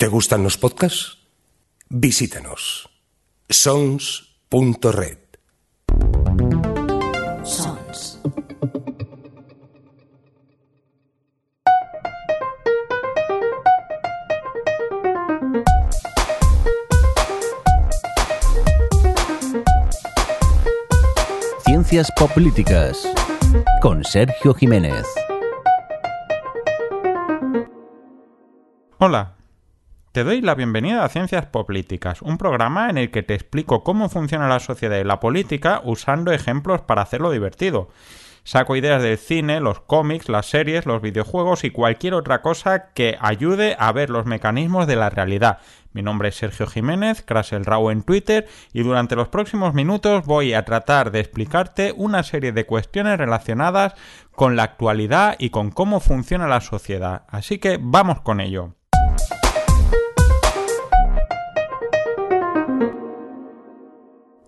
¿Te gustan los podcasts? Visítanos. sons.red. Sons. Ciencias Políticas con Sergio Jiménez. Hola, te doy la bienvenida a Ciencias Políticas, un programa en el que te explico cómo funciona la sociedad y la política usando ejemplos para hacerlo divertido. Saco ideas del cine, los cómics, las series, los videojuegos y cualquier otra cosa que ayude a ver los mecanismos de la realidad. Mi nombre es Sergio Jiménez, Raw en Twitter, y durante los próximos minutos voy a tratar de explicarte una serie de cuestiones relacionadas con la actualidad y con cómo funciona la sociedad. Así que vamos con ello.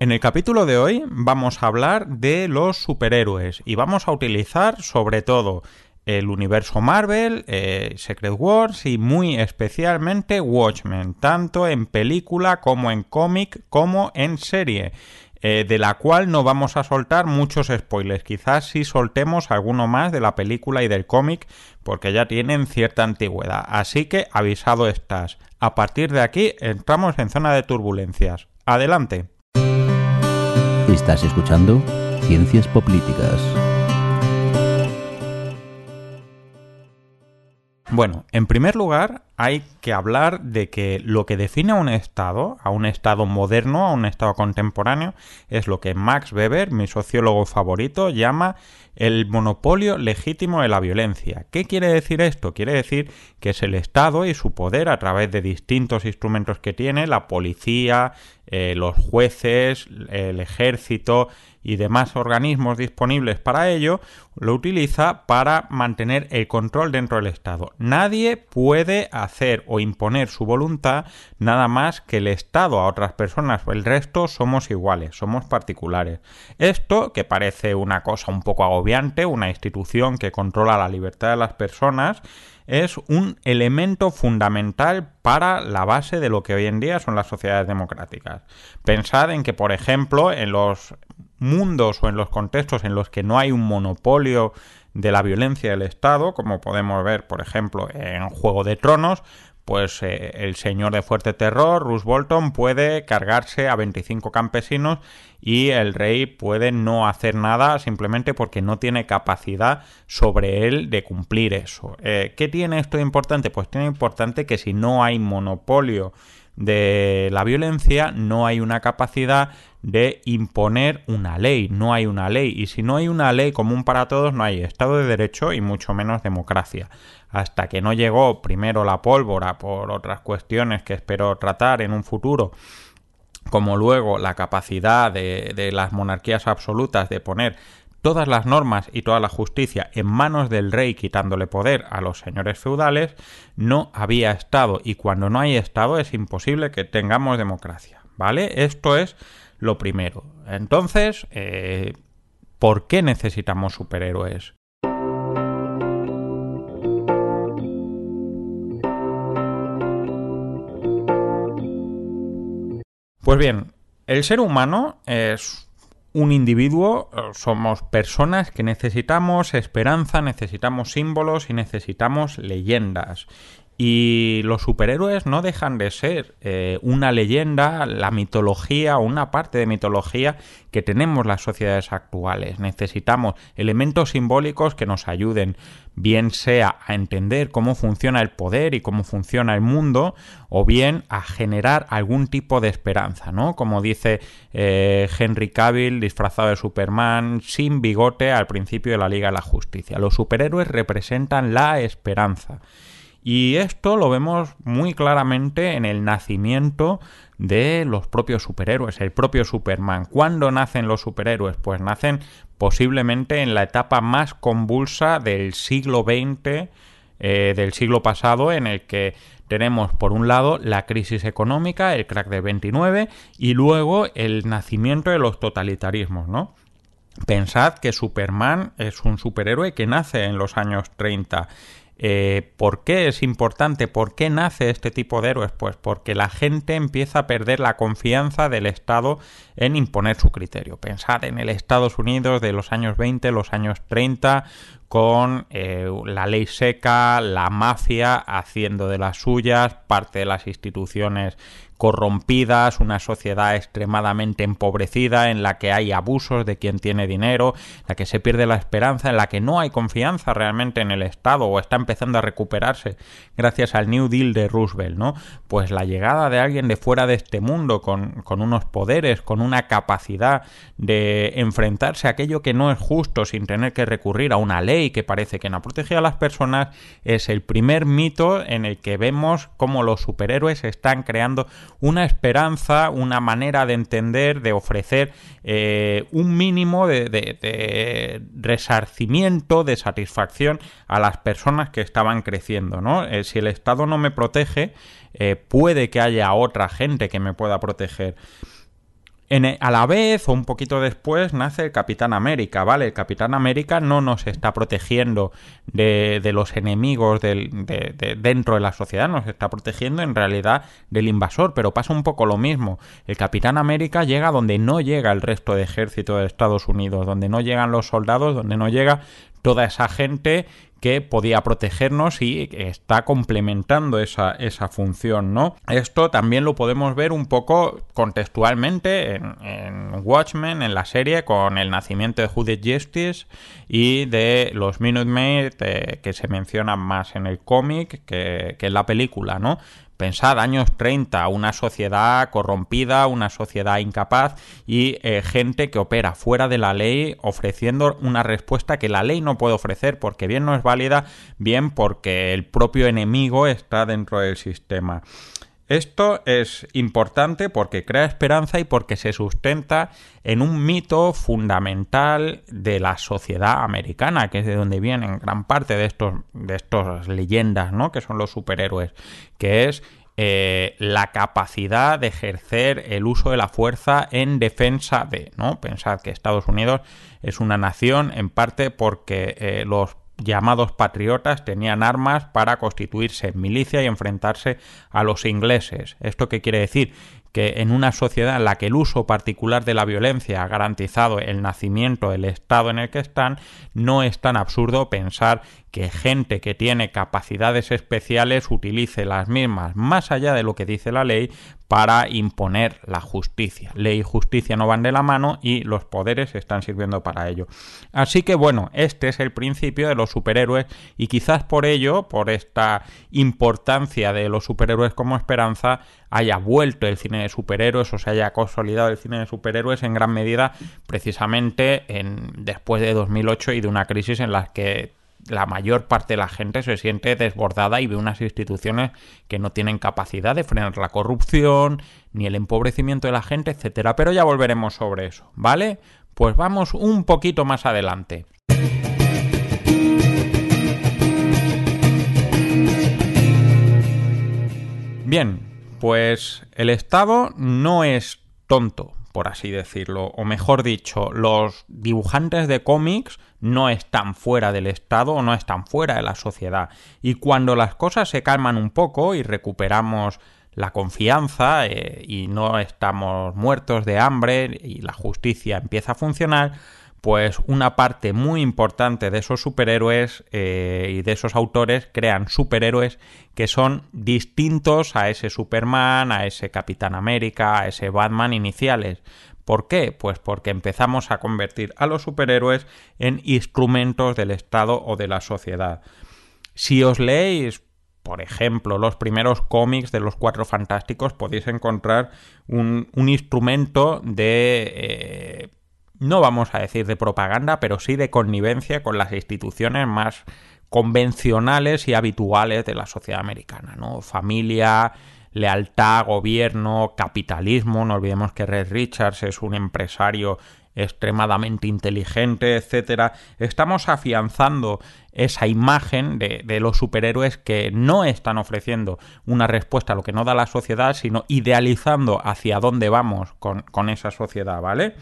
En el capítulo de hoy vamos a hablar de los superhéroes y vamos a utilizar sobre todo el universo Marvel, eh, Secret Wars y muy especialmente Watchmen, tanto en película como en cómic como en serie. Eh, de la cual no vamos a soltar muchos spoilers. Quizás sí soltemos alguno más de la película y del cómic, porque ya tienen cierta antigüedad. Así que avisado estás. A partir de aquí entramos en zona de turbulencias. Adelante. Estás escuchando Ciencias Políticas. Bueno, en primer lugar, hay que hablar de que lo que define a un Estado, a un Estado moderno, a un Estado contemporáneo, es lo que Max Weber, mi sociólogo favorito, llama el monopolio legítimo de la violencia. ¿Qué quiere decir esto? Quiere decir que es el Estado y su poder a través de distintos instrumentos que tiene, la policía, eh, los jueces, el ejército, y demás organismos disponibles para ello, lo utiliza para mantener el control dentro del Estado. Nadie puede hacer o imponer su voluntad nada más que el Estado a otras personas. El resto somos iguales, somos particulares. Esto, que parece una cosa un poco agobiante, una institución que controla la libertad de las personas, es un elemento fundamental para la base de lo que hoy en día son las sociedades democráticas. Pensad en que, por ejemplo, en los mundos o en los contextos en los que no hay un monopolio de la violencia del Estado, como podemos ver, por ejemplo, en Juego de Tronos, pues eh, el señor de fuerte terror, Roose Bolton, puede cargarse a 25 campesinos y el rey puede no hacer nada simplemente porque no tiene capacidad sobre él de cumplir eso. Eh, ¿Qué tiene esto de importante? Pues tiene importante que si no hay monopolio de la violencia, no hay una capacidad de imponer una ley, no hay una ley, y si no hay una ley común para todos, no hay Estado de Derecho y mucho menos democracia. Hasta que no llegó primero la pólvora por otras cuestiones que espero tratar en un futuro, como luego la capacidad de, de las monarquías absolutas de poner todas las normas y toda la justicia en manos del rey quitándole poder a los señores feudales, no había Estado y cuando no hay Estado es imposible que tengamos democracia. ¿Vale? Esto es lo primero. Entonces, eh, ¿por qué necesitamos superhéroes? Pues bien, el ser humano es un individuo, eh, somos personas que necesitamos esperanza, necesitamos símbolos y necesitamos leyendas. Y los superhéroes no dejan de ser eh, una leyenda, la mitología o una parte de mitología que tenemos las sociedades actuales. Necesitamos elementos simbólicos que nos ayuden, bien sea a entender cómo funciona el poder y cómo funciona el mundo, o bien a generar algún tipo de esperanza, ¿no? Como dice eh, Henry Cavill, disfrazado de Superman, sin bigote al principio de la Liga de la Justicia. Los superhéroes representan la esperanza. Y esto lo vemos muy claramente en el nacimiento de los propios superhéroes, el propio Superman. ¿Cuándo nacen los superhéroes? Pues nacen posiblemente en la etapa más convulsa del siglo XX, eh, del siglo pasado, en el que tenemos por un lado la crisis económica, el crack de 29, y luego el nacimiento de los totalitarismos, ¿no? Pensad que Superman es un superhéroe que nace en los años 30 Eh, ¿Por qué es importante? ¿Por qué nace este tipo de héroes? Pues porque la gente empieza a perder la confianza del Estado en imponer su criterio. Pensad en el Estados Unidos de los años 20, los años 30, con eh, la ley seca, la mafia haciendo de las suyas, parte de las instituciones corrompidas, una sociedad extremadamente empobrecida en la que hay abusos de quien tiene dinero, en la que se pierde la esperanza, en la que no hay confianza realmente en el Estado o está empezando a recuperarse gracias al New Deal de Roosevelt, ¿no? Pues la llegada de alguien de fuera de este mundo con, con unos poderes, con una capacidad de enfrentarse a aquello que no es justo sin tener que recurrir a una ley que parece que no protege a las personas, es el primer mito en el que vemos cómo los superhéroes están creando una esperanza, una manera de entender, de ofrecer eh, un mínimo de, resarcimiento, de satisfacción a las personas que estaban creciendo. ¿no? Eh, si el Estado no me protege, eh, puede que haya otra gente que me pueda proteger. E, a la vez o un poquito después nace el Capitán América, ¿vale? El Capitán América no nos está protegiendo de, los enemigos dentro de la sociedad, nos está protegiendo en realidad del invasor, pero pasa un poco lo mismo. El Capitán América llega donde no llega el resto de ejército de Estados Unidos, donde no llegan los soldados, donde no llega toda esa gente que podía protegernos y está complementando esa, esa, función, ¿no? Esto también lo podemos ver un poco contextualmente en, Watchmen, en la serie, con el nacimiento de Judith Justice y de los Minutemen eh, que se mencionan más en el cómic que, que en la película, ¿no? Pensad, años 30, una sociedad corrompida, una sociedad incapaz y eh, gente que opera fuera de la ley ofreciendo una respuesta que la ley no puede ofrecer porque bien no es válida, bien porque el propio enemigo está dentro del sistema. Esto es importante porque crea esperanza y porque se sustenta en un mito fundamental de la sociedad americana, que es de donde vienen gran parte de de estas leyendas, ¿no? Que son los superhéroes, que es eh, la capacidad de ejercer el uso de la fuerza en defensa de, ¿no? Pensad que Estados Unidos es una nación en parte porque eh, los llamados patriotas tenían armas para constituirse en milicia y enfrentarse a los ingleses. ¿Esto qué quiere decir? que en una sociedad en la que el uso particular de la violencia ha garantizado el nacimiento del Estado en el que están, no es tan absurdo pensar que gente que tiene capacidades especiales utilice las mismas más allá de lo que dice la ley para imponer la justicia. Ley y justicia no van de la mano y los poderes están sirviendo para ello. Así que bueno, este es el principio de los superhéroes y quizás por ello, por esta importancia de los superhéroes como esperanza, haya vuelto el cine de superhéroes o se haya consolidado el cine de superhéroes en gran medida precisamente en, después de 2008 y de una crisis en la que la mayor parte de la gente se siente desbordada y ve unas instituciones que no tienen capacidad de frenar la corrupción, ni el empobrecimiento de la gente, etcétera. Pero ya volveremos sobre eso, ¿vale? Pues vamos un poquito más adelante. Bien, pues el Estado no es tonto, por así decirlo, o mejor dicho, los dibujantes de cómics no están fuera del Estado o no están fuera de la sociedad. Y cuando las cosas se calman un poco y recuperamos la confianza eh, y no estamos muertos de hambre y la justicia empieza a funcionar, pues una parte muy importante de esos superhéroes eh, y de esos autores crean superhéroes que son distintos a ese Superman, a ese Capitán América, a ese Batman iniciales. ¿Por qué? Pues porque empezamos a convertir a los superhéroes en instrumentos del Estado o de la sociedad. Si os leéis, por ejemplo, los primeros cómics de los Cuatro Fantásticos, podéis encontrar un, instrumento de... Eh, no vamos a decir de propaganda, pero sí de connivencia con las instituciones más convencionales y habituales de la sociedad americana, ¿no? Familia, lealtad, gobierno, capitalismo. No olvidemos que Red Richards es un empresario extremadamente inteligente, etcétera. Estamos afianzando esa imagen de, los superhéroes que no están ofreciendo una respuesta a lo que no da la sociedad, sino idealizando hacia dónde vamos con, con esa sociedad, ¿vale?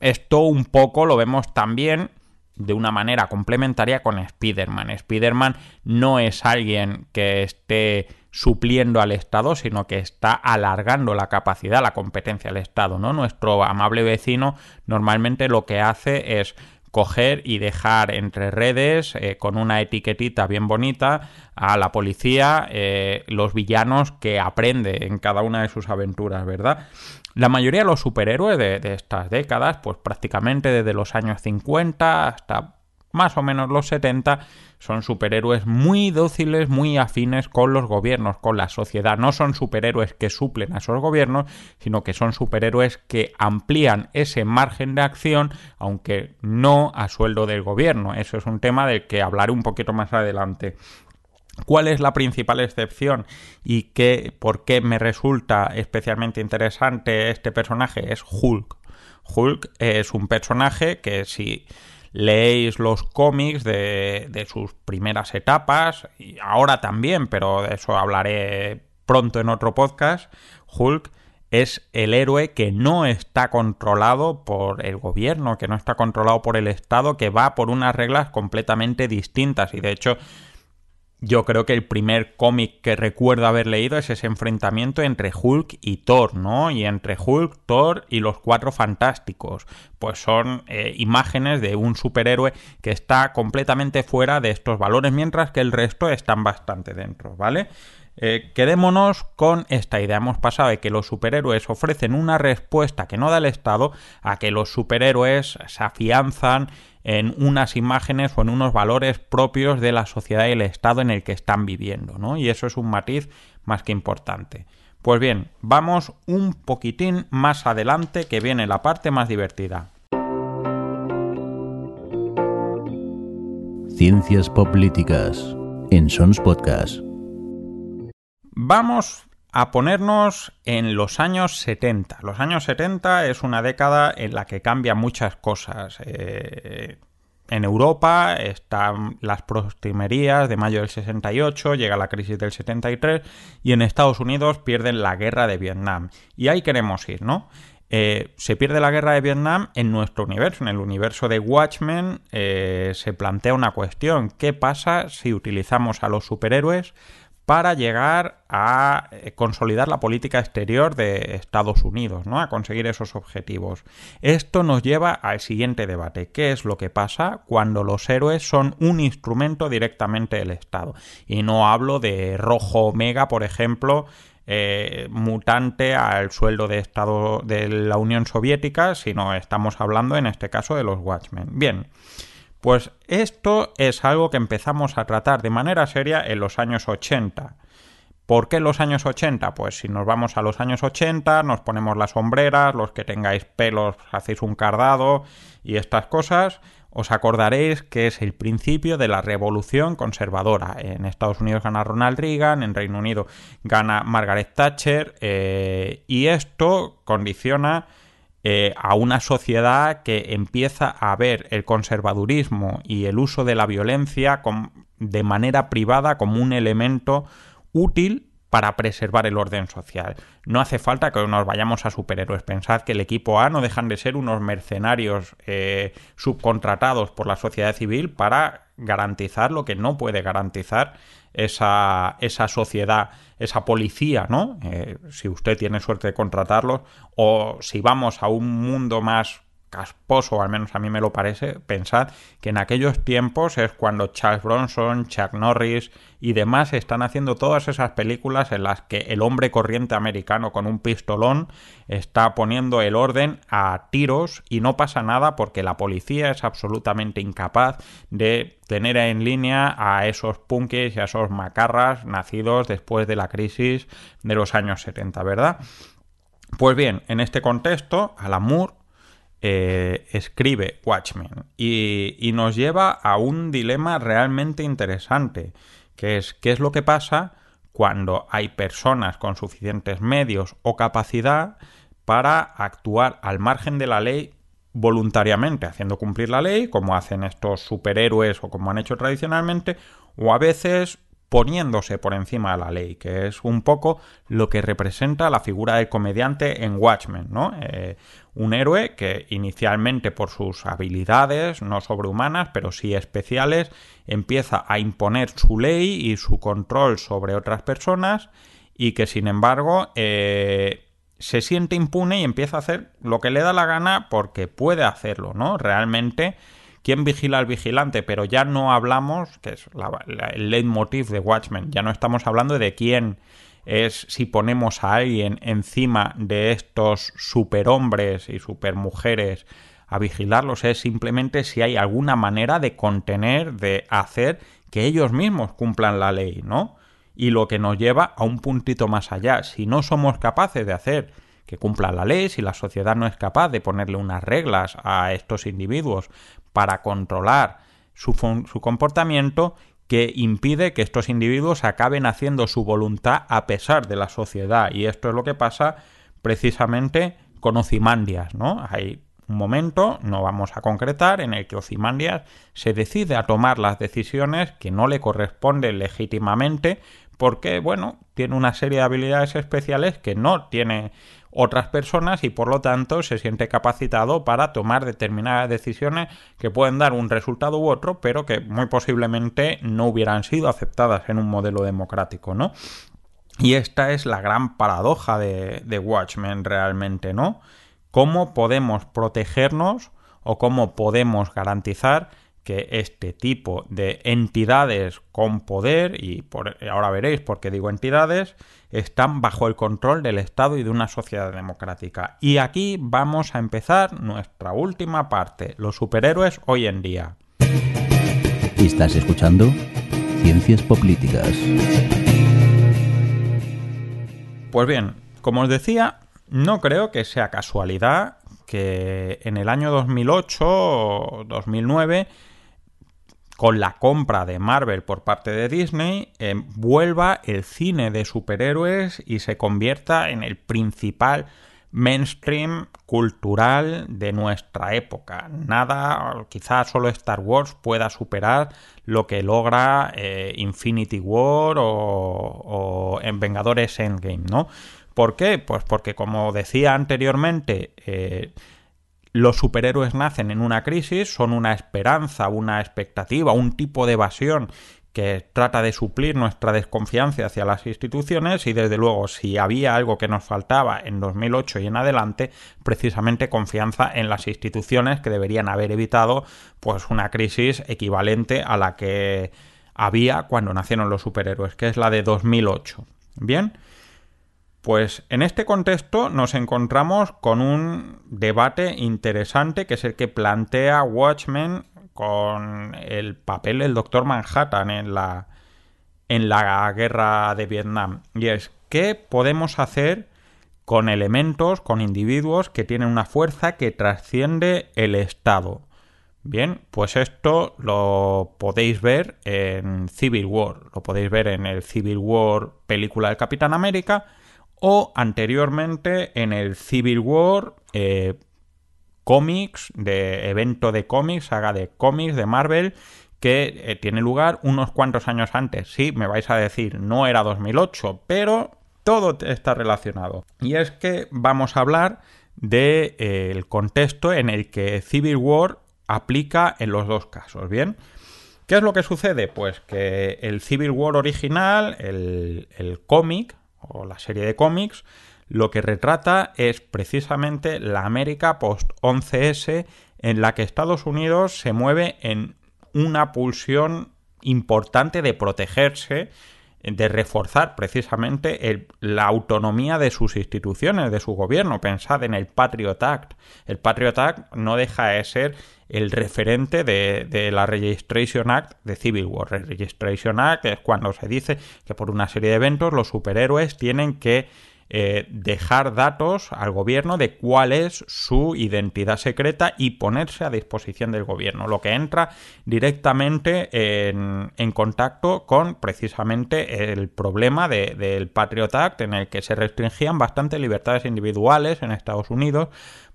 Esto un poco lo vemos también de una manera complementaria con Spider-Man. Spider-Man no es alguien que esté supliendo al Estado, sino que está alargando la capacidad, la competencia del Estado, ¿no? Nuestro amable vecino normalmente lo que hace es coger y dejar entre redes eh, con una etiquetita bien bonita a la policía eh, los villanos que aprende en cada una de sus aventuras, ¿verdad? La mayoría de los superhéroes de, de estas décadas, pues prácticamente desde los años 50 hasta más o menos los 70, son superhéroes muy dóciles, muy afines con los gobiernos, con la sociedad. No son superhéroes que suplen a esos gobiernos, sino que son superhéroes que amplían ese margen de acción, aunque no a sueldo del gobierno. Eso es un tema del que hablaré un poquito más adelante. ¿Cuál es la principal excepción y qué, por qué me resulta especialmente interesante este personaje? Es Hulk. Hulk es un personaje que si leéis los cómics de, sus primeras etapas, y ahora también, pero de eso hablaré pronto en otro podcast, Hulk es el héroe que no está controlado por el gobierno, que no está controlado por el Estado, que va por unas reglas completamente distintas. Y de hecho, yo creo que el primer cómic que recuerdo haber leído es ese enfrentamiento entre Hulk y Thor, ¿no? Y entre Hulk, Thor y los Cuatro Fantásticos. Pues son eh, imágenes de un superhéroe que está completamente fuera de estos valores, mientras que el resto están bastante dentro, ¿vale? Eh, quedémonos con esta idea. Hemos pasado de que los superhéroes ofrecen una respuesta que no da el Estado a que los superhéroes se afianzan en unas imágenes o en unos valores propios de la sociedad y el estado en el que están viviendo, ¿no? Y eso es un matiz más que importante. Pues bien, vamos un poquitín más adelante que viene la parte más divertida. Ciencias Políticas en Sons Podcast. Vamos a ponernos en los años 70. Los años 70 es una década en la que cambian muchas cosas. Eh, en Europa están las prostimerías de mayo del 68, llega la crisis del 73 y en Estados Unidos pierden la guerra de Vietnam. Y ahí queremos ir, ¿no? Eh, se pierde la guerra de Vietnam en nuestro universo, en el universo de Watchmen eh, se plantea una cuestión, ¿qué pasa si utilizamos a los superhéroes para llegar a eh, consolidar la política exterior de Estados Unidos, ¿no? A conseguir esos objetivos. Esto nos lleva al siguiente debate. ¿Qué es lo que pasa cuando los héroes son un instrumento directamente del Estado? Y no hablo de Rojo Omega, por ejemplo, eh, mutante al sueldo de Estado de la Unión Soviética, sino estamos hablando en este caso de los Watchmen. Bien. Pues esto es algo que empezamos a tratar de manera seria en los años 80. ¿Por qué los años 80? Pues si nos vamos a los años 80, nos ponemos las sombreras, los que tengáis pelos hacéis un cardado y estas cosas, os acordaréis que es el principio de la revolución conservadora. En Estados Unidos gana Ronald Reagan, en Reino Unido gana Margaret Thatcher eh, y esto condiciona eh, a una sociedad que empieza a ver el conservadurismo y el uso de la violencia de manera privada como un elemento útil para preservar el orden social. No hace falta que nos vayamos a superhéroes. Pensad que el equipo A no dejan de ser unos mercenarios eh, subcontratados por la sociedad civil para garantizar lo que no puede garantizar esa, esa sociedad, esa policía, ¿no? Eh, si usted tiene suerte de contratarlos, o si vamos a un mundo más casposo, al menos a mí me lo parece, pensad que en aquellos tiempos es cuando Charles Bronson, Chuck Norris y demás están haciendo todas esas películas en las que el hombre corriente americano con un pistolón está poniendo el orden a tiros y no pasa nada porque la policía es absolutamente incapaz de tener en línea a esos punkis y a esos macarras nacidos después de la crisis de los años 70, ¿verdad? Pues bien, en este contexto, Alan eh, escribe Watchmen y, nos lleva a un dilema realmente interesante, que es qué es lo que pasa cuando hay personas con suficientes medios o capacidad para actuar al margen de la ley voluntariamente, haciendo cumplir la ley, como hacen estos superhéroes o como han hecho tradicionalmente, o a veces poniéndose por encima de la ley, que es un poco lo que representa la figura del comediante en Watchmen, ¿no? Eh, un héroe que inicialmente por sus habilidades, no sobrehumanas, pero sí especiales, empieza a imponer su ley y su control sobre otras personas y que sin embargo eh, se siente impune y empieza a hacer lo que le da la gana porque puede hacerlo, ¿no? Realmente quién vigila al vigilante, pero ya no hablamos, que es el leitmotiv de Watchmen, ya no estamos hablando de quién es si ponemos a alguien encima de estos superhombres y supermujeres a vigilarlos, es simplemente si hay alguna manera de contener, de hacer que ellos mismos cumplan la ley, ¿no? Y lo que nos lleva a un puntito más allá, si no somos capaces de hacer que cumpla la ley, si la sociedad no es capaz de ponerle unas reglas a estos individuos para controlar su, su comportamiento, que impide que estos individuos acaben haciendo su voluntad a pesar de la sociedad. Y esto es lo que pasa precisamente con Ocimandias, ¿no? Hay un momento, no vamos a concretar, en el que Ocimandias se decide a tomar las decisiones que no le corresponden legítimamente porque, bueno, tiene una serie de habilidades especiales que no tiene otras personas y por lo tanto se siente capacitado para tomar determinadas decisiones que pueden dar un resultado u otro, pero que muy posiblemente no hubieran sido aceptadas en un modelo democrático, ¿no? Y esta es la gran paradoja de, de Watchmen realmente, ¿no? ¿Cómo podemos protegernos o cómo podemos garantizar que este tipo de entidades con poder, y por, ahora veréis por qué digo entidades, están bajo el control del Estado y de una sociedad democrática. Y aquí vamos a empezar nuestra última parte, los superhéroes hoy en día. Estás escuchando Ciencias Políticas. Pues bien, como os decía, no creo que sea casualidad que en el año 2008 o 2009 con la compra de Marvel por parte de Disney, eh, vuelva el cine de superhéroes y se convierta en el principal mainstream cultural de nuestra época. Nada, quizás solo Star Wars pueda superar lo que logra eh, Infinity War o, en Vengadores Endgame, ¿no? ¿Por qué? Pues porque como decía anteriormente, eh, los superhéroes nacen en una crisis, son una esperanza, una expectativa, un tipo de evasión que trata de suplir nuestra desconfianza hacia las instituciones y desde luego si había algo que nos faltaba en 2008 y en adelante, precisamente confianza en las instituciones que deberían haber evitado pues una crisis equivalente a la que había cuando nacieron los superhéroes, que es la de 2008. Bien, pues en este contexto nos encontramos con un debate interesante que es el que plantea Watchmen con el papel del Doctor Manhattan en la, en la guerra de Vietnam. Y es, ¿qué podemos hacer con elementos, con individuos que tienen una fuerza que trasciende el Estado? Bien, pues esto lo podéis ver en Civil War, lo podéis ver en el Civil War película del Capitán América, o anteriormente en el Civil War eh, cómics, de evento de cómics, saga de cómics de Marvel, que eh, tiene lugar unos cuantos años antes. Sí, me vais a decir, no era 2008, pero todo está relacionado. Y es que vamos a hablar del de, eh, contexto en el que Civil War aplica en los dos casos, ¿bien? ¿Qué es lo que sucede? Pues que el Civil War original, el, el cómic, o la serie de cómics, lo que retrata es precisamente la América post-11S en la que Estados Unidos se mueve en una pulsión importante de protegerse, de reforzar precisamente la autonomía de sus instituciones, de su gobierno. Pensad en el Patriot Act. El Patriot Act no deja de ser el referente de, la Registration Act de Civil War. Registration Act es cuando se dice que por una serie de eventos los superhéroes tienen que eh, dejar datos al gobierno de cuál es su identidad secreta y ponerse a disposición del gobierno, lo que entra directamente en, contacto con precisamente el problema del Patriot Act en el que se restringían bastante libertades individuales en Estados Unidos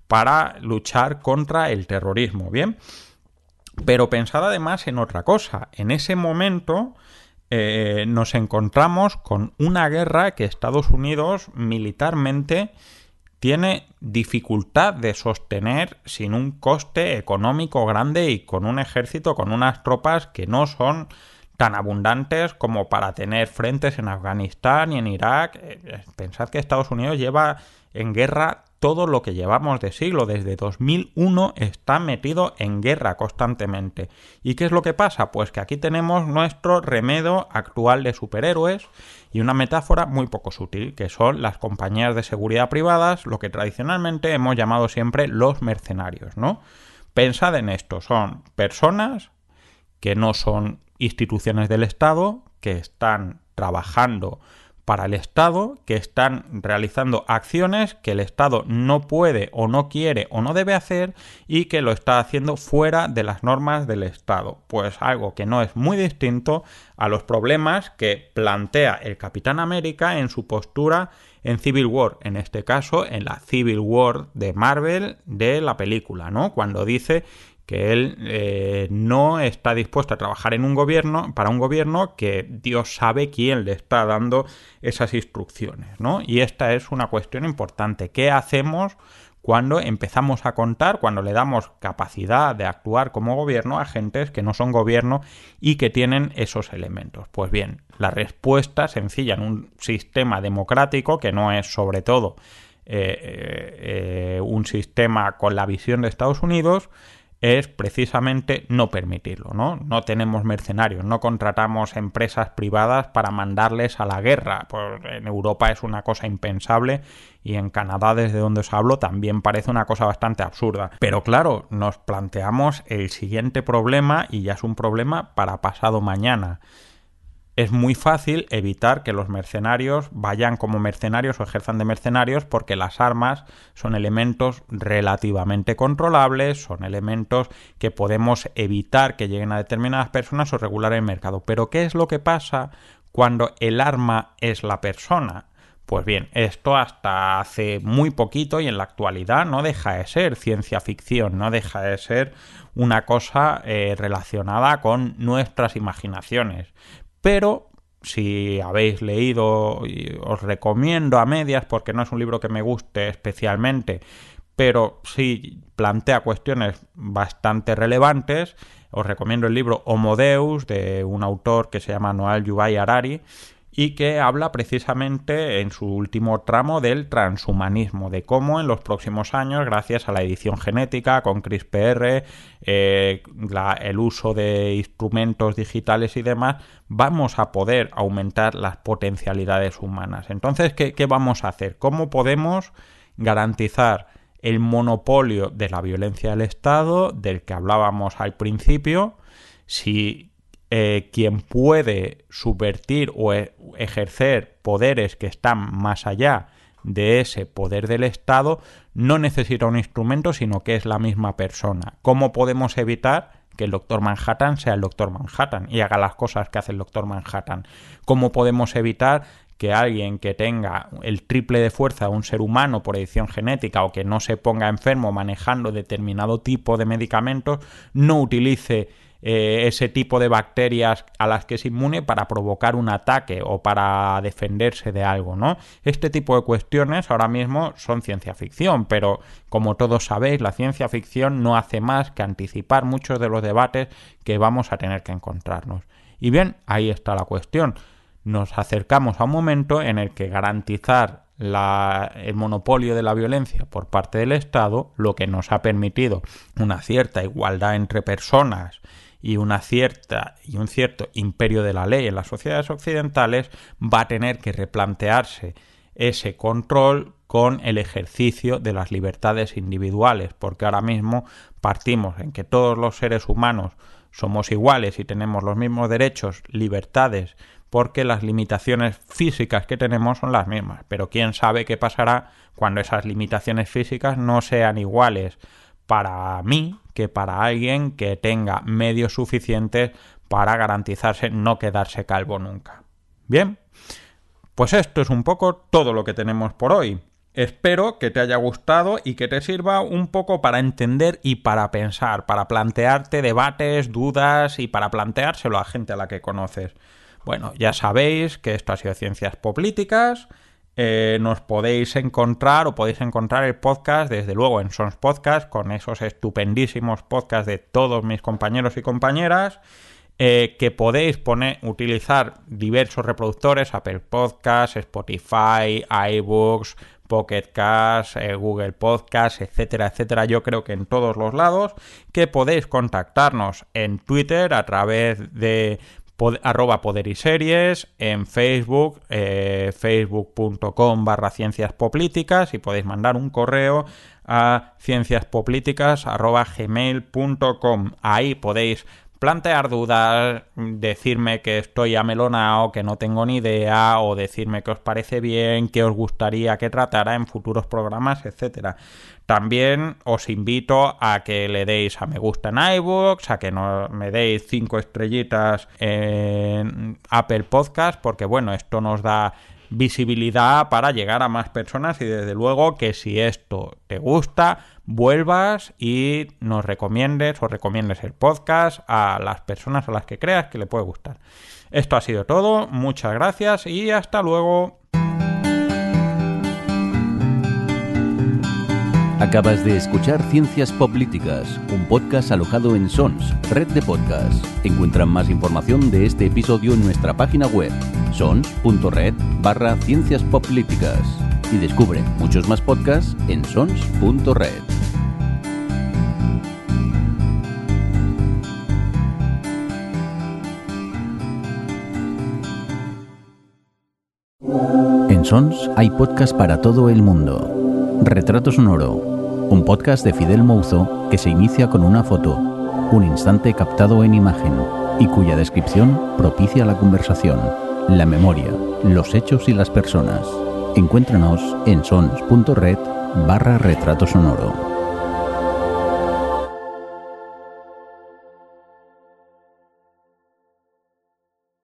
para luchar contra el terrorismo, ¿bien? Pero pensad además en otra cosa. En ese momento eh, nos encontramos con una guerra que Estados Unidos militarmente tiene dificultad de sostener sin un coste económico grande y con un ejército, con unas tropas que no son tan abundantes como para tener frentes en Afganistán y en Irak. Eh, pensad que Estados Unidos lleva en guerra todo lo que llevamos de siglo, desde 2001 está metido en guerra constantemente. ¿Y qué es lo que pasa? Pues que aquí tenemos nuestro remedio actual de superhéroes y una metáfora muy poco sutil, que son las compañías de seguridad privadas, lo que tradicionalmente hemos llamado siempre los mercenarios, ¿no? Pensad en esto, son personas que no son instituciones del Estado, que están trabajando para el Estado que están realizando acciones que el Estado no puede o no quiere o no debe hacer y que lo está haciendo fuera de las normas del Estado. Pues algo que no es muy distinto a los problemas que plantea el Capitán América en su postura en Civil War, en este caso en la Civil War de Marvel de la película, ¿no? Cuando dice que él eh, no está dispuesto a trabajar en un gobierno para un gobierno que Dios sabe quién le está dando esas instrucciones, ¿no? Y esta es una cuestión importante. ¿Qué hacemos cuando empezamos a contar, cuando le damos capacidad de actuar como gobierno a agentes que no son gobierno y que tienen esos elementos? Pues bien, la respuesta sencilla en un sistema democrático que no es sobre todo eh, eh, un sistema con la visión de Estados Unidos es precisamente no permitirlo, ¿no? No tenemos mercenarios, no contratamos empresas privadas para mandarles a la guerra. Pues en Europa es una cosa impensable y en Canadá, desde donde os hablo, también parece una cosa bastante absurda. Pero claro, nos planteamos el siguiente problema y ya es un problema para pasado mañana es muy fácil evitar que los mercenarios vayan como mercenarios o ejerzan de mercenarios porque las armas son elementos relativamente controlables, son elementos que podemos evitar que lleguen a determinadas personas o regular el mercado. Pero ¿qué es lo que pasa cuando el arma es la persona? Pues bien, esto hasta hace muy poquito y en la actualidad no deja de ser ciencia ficción, no deja de ser una cosa eh, relacionada con nuestras imaginaciones. Pero si habéis leído, os recomiendo a medias porque no es un libro que me guste especialmente, pero sí plantea cuestiones bastante relevantes. Os recomiendo el libro Homo Deus de un autor que se llama Noel Yuval Harari y que habla precisamente en su último tramo del transhumanismo, de cómo en los próximos años, gracias a la edición genética con CRISPR, eh, el uso de instrumentos digitales y demás, vamos a poder aumentar las potencialidades humanas. Entonces, ¿qué, qué vamos a hacer? ¿Cómo podemos garantizar el monopolio de la violencia del Estado, del que hablábamos al principio, si eh, quien puede subvertir o e, ejercer poderes que están más allá de ese poder del Estado no necesita un instrumento, sino que es la misma persona. ¿Cómo podemos evitar que el doctor Manhattan sea el doctor Manhattan y haga las cosas que hace el doctor Manhattan? ¿Cómo podemos evitar que alguien que tenga el triple de fuerza de un ser humano por edición genética o que no se ponga enfermo manejando determinado tipo de medicamentos no utilice eh, ese tipo de bacterias a las que es inmune para provocar un ataque o para defenderse de algo, ¿no? Este tipo de cuestiones ahora mismo son ciencia ficción, pero como todos sabéis, la ciencia ficción no hace más que anticipar muchos de los debates que vamos a tener que encontrarnos. Y bien, ahí está la cuestión. Nos acercamos a un momento en el que garantizar el monopolio de la violencia por parte del Estado, lo que nos ha permitido una cierta igualdad entre personas y una cierta y un cierto imperio de la ley en las sociedades occidentales va a tener que replantearse ese control con el ejercicio de las libertades individuales, porque ahora mismo partimos en que todos los seres humanos somos iguales y tenemos los mismos derechos, libertades, porque las limitaciones físicas que tenemos son las mismas. Pero quién sabe qué pasará cuando esas limitaciones físicas no sean iguales para mí que para alguien que tenga medios suficientes para garantizarse no quedarse calvo nunca. Bien, pues esto es un poco todo lo que tenemos por hoy. Espero que te haya gustado y que te sirva un poco para entender y para pensar, para plantearte debates, dudas y para planteárselo a gente a la que conoces. Bueno, ya sabéis que esto ha sido Ciencias Políticas. Eh, nos podéis encontrar o podéis encontrar el podcast desde luego en Sons Podcast con esos estupendísimos podcasts de todos mis compañeros y compañeras eh, que podéis poner, utilizar diversos reproductores Apple Podcasts, Spotify, iBooks, Pocket Cast, eh, Google Podcast, etcétera, etcétera. Yo creo que en todos los lados que podéis contactarnos en Twitter a través de arroba poder y series, en Facebook, eh, facebook.com barra ciencias políticas y podéis mandar un correo a cienciaspolíticas arroba gmail.com. Ahí podéis plantear dudas, decirme que estoy amelonado, que no tengo ni idea, o decirme que os parece bien, que os gustaría que tratara en futuros programas, etcétera. También os invito a que le deis a me gusta en iVoox, a que no, me deis cinco estrellitas en Apple Podcast, porque bueno, esto nos da visibilidad para llegar a más personas y desde luego que si esto te gusta, vuelvas y nos recomiendes o recomiendes el podcast a las personas a las que creas que le puede gustar. Esto ha sido todo, muchas gracias y hasta luego. Acabas de escuchar Ciencias Políticas, un podcast alojado en Sons, red de podcasts. Encuentran más información de este episodio en nuestra página web, sons.red barra Ciencias Políticas. Y descubre muchos más podcasts en sons.red. En Sons hay podcast para todo el mundo. Retrato Sonoro un podcast de Fidel Mouzo que se inicia con una foto, un instante captado en imagen y cuya descripción propicia la conversación, la memoria, los hechos y las personas. Encuéntranos en sons.red barra retrato sonoro.